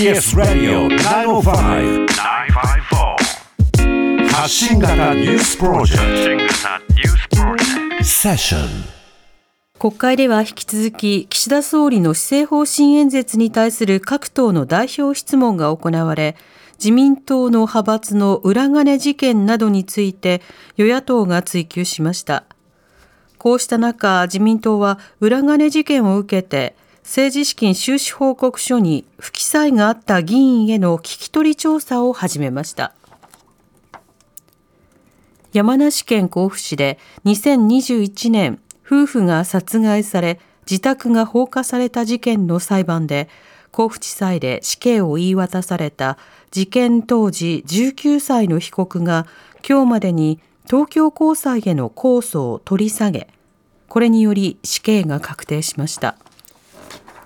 TBS ラディオ905-954発信型ニュースプロジェクト。セッション国会では引き続き岸田総理の施政方針演説に対する各党の代表質問が行われ自民党の派閥の裏金事件などについて与野党が追及しました。こうした中自民党は裏金事件を受けて政治資金収支報告書に不記載があった議員への聞き取り調査を始めました。山梨県甲府市で2021年夫婦が殺害され自宅が放火された事件の裁判で甲府地裁で死刑を言い渡された事件当時19歳の被告が今日までに東京高裁への控訴を取り下げこれにより死刑が確定しました。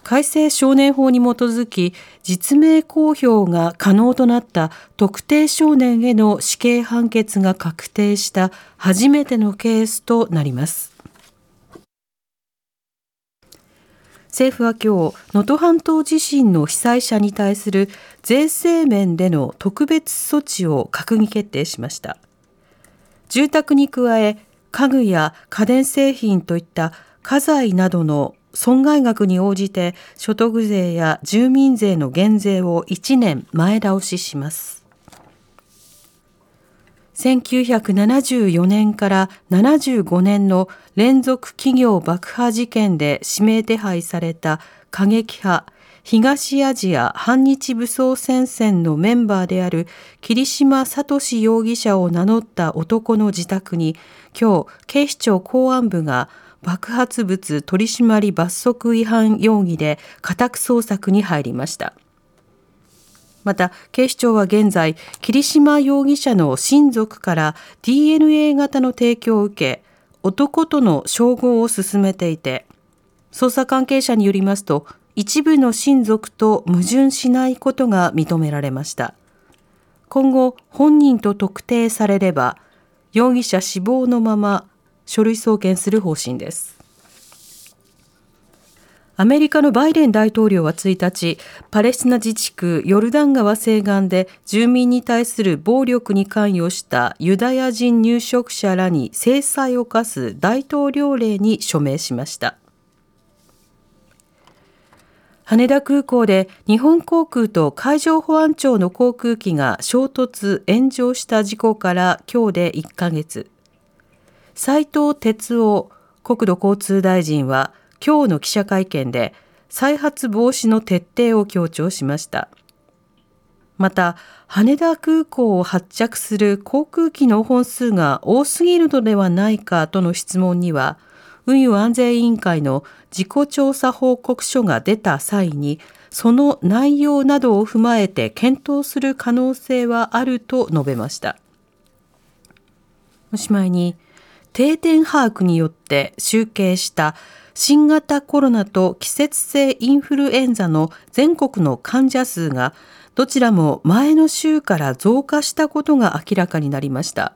改正少年法に基づき実名公表が可能となった特定少年への死刑判決が確定した初めてのケースとなります。政府は今日能登半島地震の被災者に対する税制面での特別措置を閣議決定しました。住宅に加え家具や家電製品といった家財などの損害額に応じて所得税や住民税の減税を1年前倒しします。1974年から75年の連続企業爆破事件で指名手配された過激派東アジア反日武装戦線のメンバーである桐島聡容疑者を名乗った男の自宅に今日警視庁公安部が爆発物取締罰則違反容疑で家宅捜索に入りました。また警視庁は現在桐島容疑者の親族から DNA 型の提供を受け男との照合を進めていて捜査関係者によりますと一部の親族と矛盾しないことが認められました今後本人と特定されれば容疑者死亡のまま書類送検する方針です。アメリカのバイデン大統領は1日、パレスチナ自治区ヨルダン川西岸で住民に対する暴力に関与したユダヤ人入植者らに制裁を課す大統領令に署名しました。羽田空港で日本航空と海上保安庁の航空機が衝突・炎上した事故から今日で1ヶ月。斉藤哲夫国土交通大臣は今日の記者会見で再発防止の徹底を強調しました。また羽田空港を発着する航空機の本数が多すぎるのではないかとの質問には運輸安全委員会の自己調査報告書が出た際にその内容などを踏まえて検討する可能性はあると述べました。おしまいに定点把握によって集計した新型コロナと季節性インフルエンザの全国の患者数がどちらも前の週から増加したことが明らかになりました。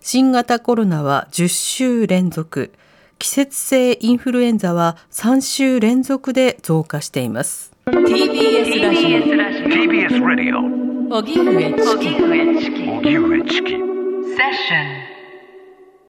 新型コロナは10週連続、季節性インフルエンザは3週連続で増加しています。TBS ラジオ TBS ラジオ荻上チキ荻上チキセッション